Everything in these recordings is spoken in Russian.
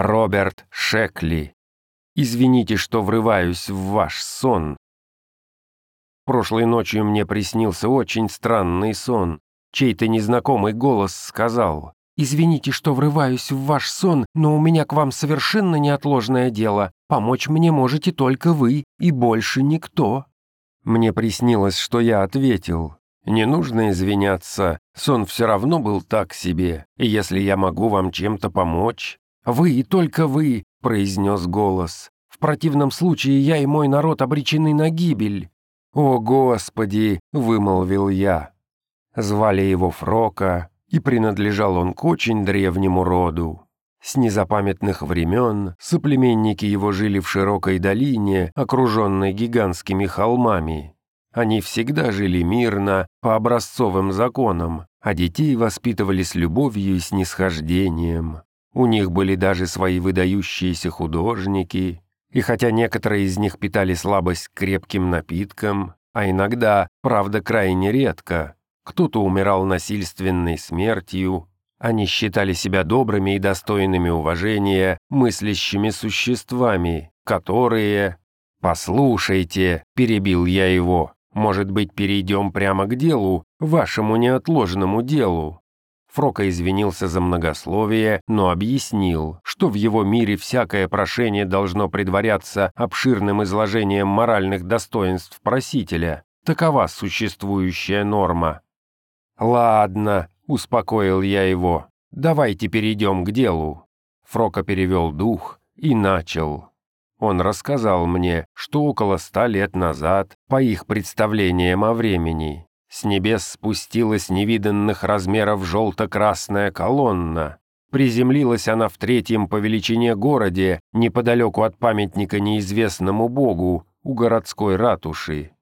Роберт Шекли. Извините, что врываюсь в ваш сон. Прошлой ночью мне приснился очень странный сон. Чей-то незнакомый голос сказал, «Извините, что врываюсь в ваш сон, но у меня к вам совершенно неотложное дело. Помочь мне можете только вы и больше никто». Мне приснилось, что я ответил, «Не нужно извиняться, сон все равно был так себе, и если я могу вам чем-то помочь...» «Вы и только вы», — произнес голос. «В противном случае я и мой народ обречены на гибель». «О, Господи!» — вымолвил я. Звали его Фрока, и принадлежал он к очень древнему роду. С незапамятных времен соплеменники его жили в широкой долине, окруженной гигантскими холмами. Они всегда жили мирно, по образцовым законам, а детей воспитывали с любовью и снисхождением. У них были даже свои выдающиеся художники, и хотя некоторые из них питали слабость к крепким напиткам, а иногда, правда крайне редко, кто-то умирал насильственной смертью, они считали себя добрыми и достойными уважения, мыслящими существами, которые... «Послушайте», — перебил я его, «может быть, перейдем прямо к делу, вашему неотложному делу?» Фрока извинился за многословие, но объяснил, что в его мире всякое прошение должно предваряться обширным изложением моральных достоинств просителя. Такова существующая норма. «Ладно», — успокоил я его, — «давайте перейдем к делу». Фрока перевел дух и начал. Он рассказал мне, что около ста лет назад, по их представлениям о времени, с небес спустилась невиданных размеров желто-красная колонна. Приземлилась она в третьем по величине городе, неподалеку от памятника неизвестному богу, у городской ратуши.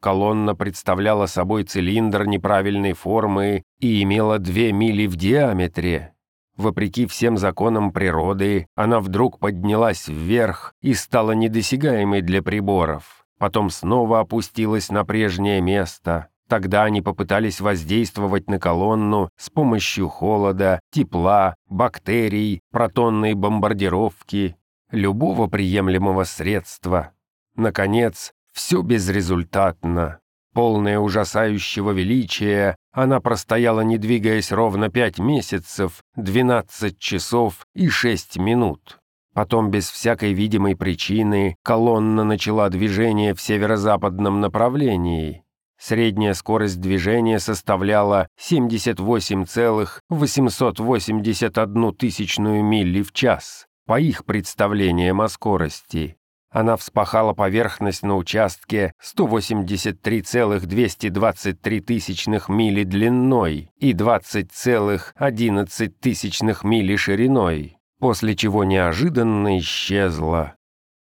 Колонна представляла собой цилиндр неправильной формы и имела две мили в диаметре. Вопреки всем законам природы, она вдруг поднялась вверх и стала недосягаемой для приборов. Потом снова опустилась на прежнее место. Тогда они попытались воздействовать на колонну с помощью холода, тепла, бактерий, протонной бомбардировки, любого приемлемого средства. Наконец, все безрезультатно. Полная ужасающего величия, она простояла, не двигаясь ровно пять месяцев, двенадцать часов и шесть минут. Потом, без всякой видимой причины, колонна начала движение в северо-западном направлении. Средняя скорость движения составляла 78,881 тысячную милли в час, по их представлениям о скорости. Она вспахала поверхность на участке 183,223 тысячных мили длиной и 20,11 тысячных мили шириной, после чего неожиданно исчезла.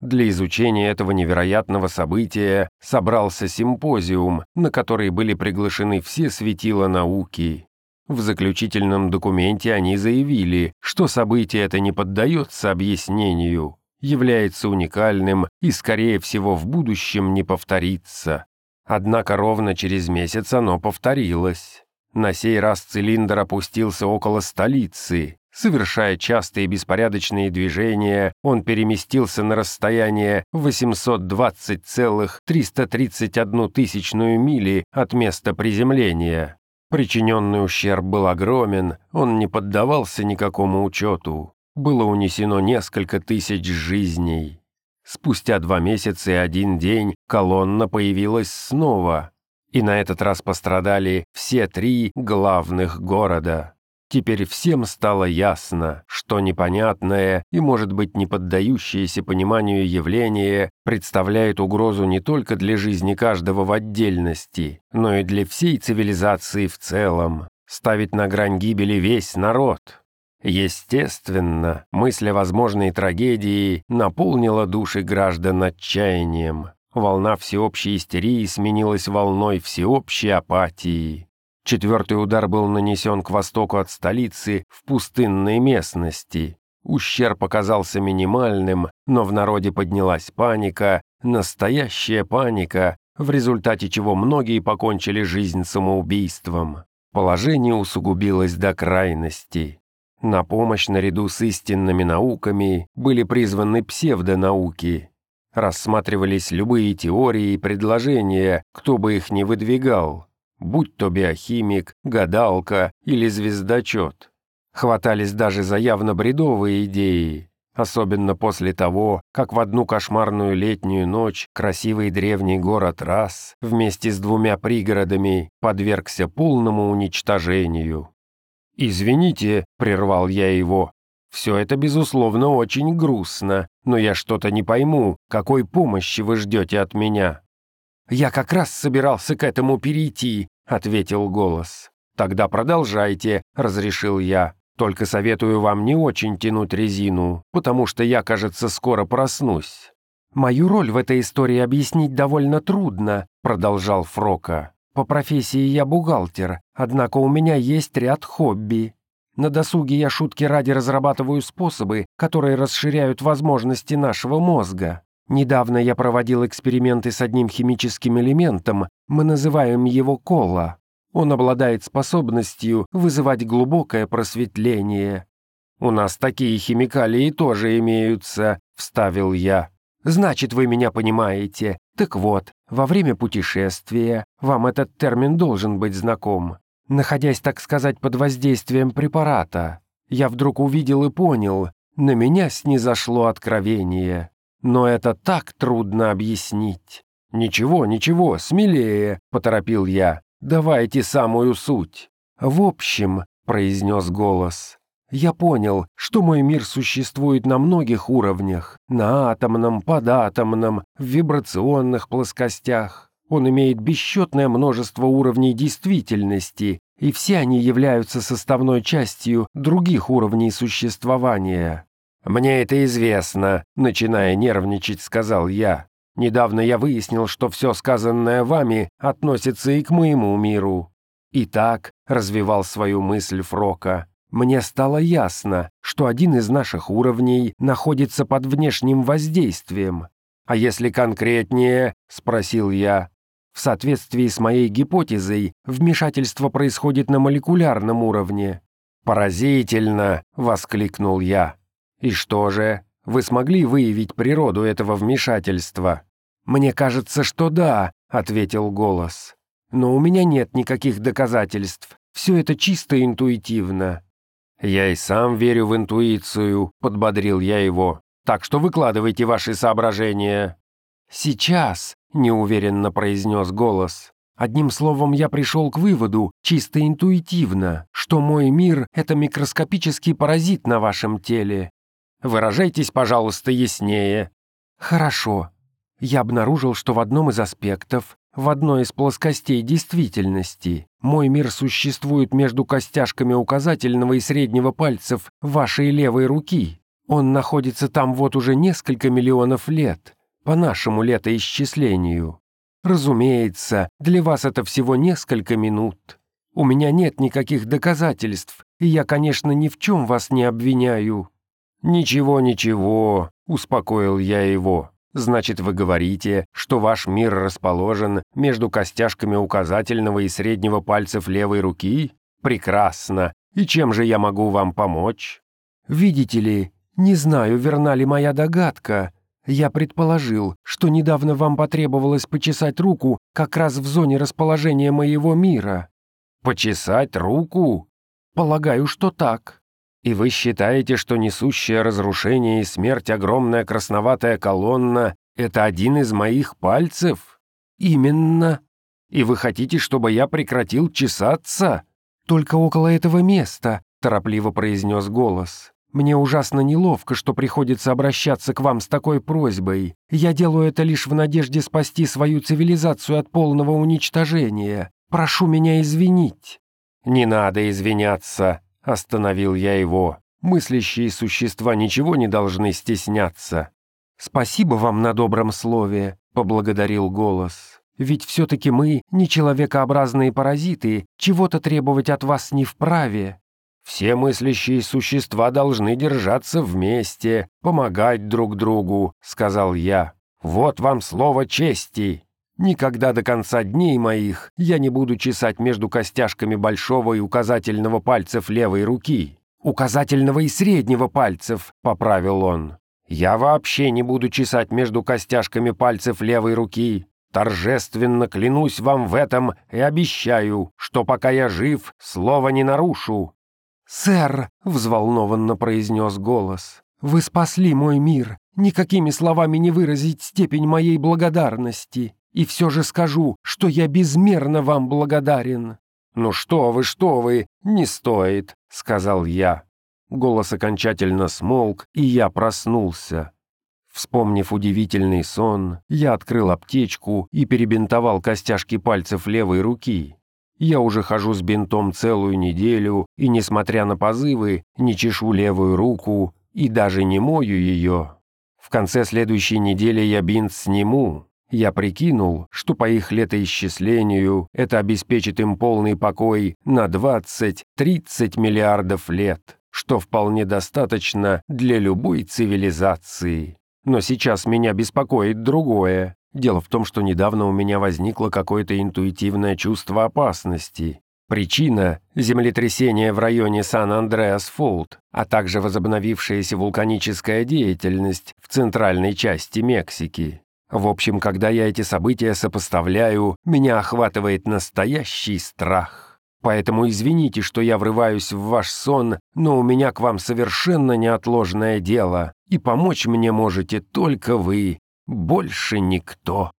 Для изучения этого невероятного события собрался симпозиум, на который были приглашены все светила науки. В заключительном документе они заявили, что событие это не поддается объяснению, является уникальным и, скорее всего, в будущем не повторится. Однако ровно через месяц оно повторилось. На сей раз цилиндр опустился около столицы. Совершая частые беспорядочные движения, он переместился на расстояние 820,331 тысячную мили от места приземления. Причиненный ущерб был огромен, он не поддавался никакому учету было унесено несколько тысяч жизней. Спустя два месяца и один день колонна появилась снова, и на этот раз пострадали все три главных города. Теперь всем стало ясно, что непонятное и, может быть, не поддающееся пониманию явление представляет угрозу не только для жизни каждого в отдельности, но и для всей цивилизации в целом, ставить на грань гибели весь народ. Естественно, мысль о возможной трагедии наполнила души граждан отчаянием. Волна всеобщей истерии сменилась волной всеобщей апатии. Четвертый удар был нанесен к востоку от столицы в пустынной местности. Ущерб оказался минимальным, но в народе поднялась паника, настоящая паника, в результате чего многие покончили жизнь самоубийством. Положение усугубилось до крайности. На помощь наряду с истинными науками были призваны псевдонауки. Рассматривались любые теории и предложения, кто бы их ни выдвигал, будь то биохимик, гадалка или звездочет. Хватались даже за явно бредовые идеи, особенно после того, как в одну кошмарную летнюю ночь красивый древний город Рас вместе с двумя пригородами подвергся полному уничтожению. «Извините», — прервал я его, — «все это, безусловно, очень грустно, но я что-то не пойму, какой помощи вы ждете от меня». «Я как раз собирался к этому перейти», — ответил голос. «Тогда продолжайте», — разрешил я. Только советую вам не очень тянуть резину, потому что я, кажется, скоро проснусь». «Мою роль в этой истории объяснить довольно трудно», — продолжал Фрока. «По профессии я бухгалтер, однако у меня есть ряд хобби. На досуге я шутки ради разрабатываю способы, которые расширяют возможности нашего мозга. Недавно я проводил эксперименты с одним химическим элементом, мы называем его кола. Он обладает способностью вызывать глубокое просветление. «У нас такие химикалии тоже имеются», — вставил я. «Значит, вы меня понимаете. Так вот, во время путешествия вам этот термин должен быть знаком. Находясь, так сказать, под воздействием препарата, я вдруг увидел и понял, на меня снизошло откровение. Но это так трудно объяснить. «Ничего, ничего, смелее», — поторопил я. Давайте самую суть. В общем, произнес голос, я понял, что мой мир существует на многих уровнях, на атомном, податомном, в вибрационных плоскостях. Он имеет бесчетное множество уровней действительности, и все они являются составной частью других уровней существования. «Мне это известно», — начиная нервничать, сказал я. Недавно я выяснил, что все сказанное вами относится и к моему миру. Итак, развивал свою мысль Фрока, мне стало ясно, что один из наших уровней находится под внешним воздействием. А если конкретнее, спросил я, в соответствии с моей гипотезой, вмешательство происходит на молекулярном уровне. «Поразительно!» — воскликнул я. «И что же, вы смогли выявить природу этого вмешательства?» «Мне кажется, что да», — ответил голос. «Но у меня нет никаких доказательств. Все это чисто интуитивно». «Я и сам верю в интуицию», — подбодрил я его. «Так что выкладывайте ваши соображения». «Сейчас», — неуверенно произнес голос. «Одним словом, я пришел к выводу, чисто интуитивно, что мой мир — это микроскопический паразит на вашем теле. Выражайтесь, пожалуйста, яснее». «Хорошо я обнаружил, что в одном из аспектов, в одной из плоскостей действительности, мой мир существует между костяшками указательного и среднего пальцев вашей левой руки. Он находится там вот уже несколько миллионов лет, по нашему летоисчислению. Разумеется, для вас это всего несколько минут. У меня нет никаких доказательств, и я, конечно, ни в чем вас не обвиняю». «Ничего, ничего», — успокоил я его. Значит, вы говорите, что ваш мир расположен между костяшками указательного и среднего пальцев левой руки? Прекрасно. И чем же я могу вам помочь? Видите ли, не знаю, верна ли моя догадка. Я предположил, что недавно вам потребовалось почесать руку как раз в зоне расположения моего мира. Почесать руку? Полагаю, что так. И вы считаете, что несущее разрушение и смерть огромная красноватая колонна — это один из моих пальцев? Именно. И вы хотите, чтобы я прекратил чесаться? Только около этого места, торопливо произнес голос. Мне ужасно неловко, что приходится обращаться к вам с такой просьбой. Я делаю это лишь в надежде спасти свою цивилизацию от полного уничтожения. Прошу меня извинить». «Не надо извиняться», Остановил я его. Мыслящие существа ничего не должны стесняться. «Спасибо вам на добром слове», — поблагодарил голос. «Ведь все-таки мы, не человекообразные паразиты, чего-то требовать от вас не вправе». «Все мыслящие существа должны держаться вместе, помогать друг другу», — сказал я. «Вот вам слово чести». Никогда до конца дней моих я не буду чесать между костяшками большого и указательного пальцев левой руки. указательного и среднего пальцев», — поправил он. «Я вообще не буду чесать между костяшками пальцев левой руки. Торжественно клянусь вам в этом и обещаю, что пока я жив, слова не нарушу». «Сэр», — взволнованно произнес голос, — «вы спасли мой мир. Никакими словами не выразить степень моей благодарности. И все же скажу, что я безмерно вам благодарен». «Ну что вы, что вы, не стоит», — сказал я. Голос окончательно смолк, и я проснулся. Вспомнив удивительный сон, я открыл аптечку и перебинтовал костяшки пальцев левой руки. Я уже хожу с бинтом целую неделю, и, несмотря на позывы, не чешу левую руку и даже не мою ее. В конце следующей недели я бинт сниму. Я прикинул, что по их летоисчислению это обеспечит им полный покой на 20-30 миллиардов лет, что вполне достаточно для любой цивилизации. Но сейчас меня беспокоит другое. Дело в том, что недавно у меня возникло какое-то интуитивное чувство опасности. Причина – землетрясение в районе Сан-Андреас-Фолд, а также возобновившаяся вулканическая деятельность в центральной части Мексики. В общем, когда я эти события сопоставляю, меня охватывает настоящий страх. Поэтому извините, что я врываюсь в ваш сон, но у меня к вам совершенно неотложное дело, и помочь мне можете только вы, больше никто.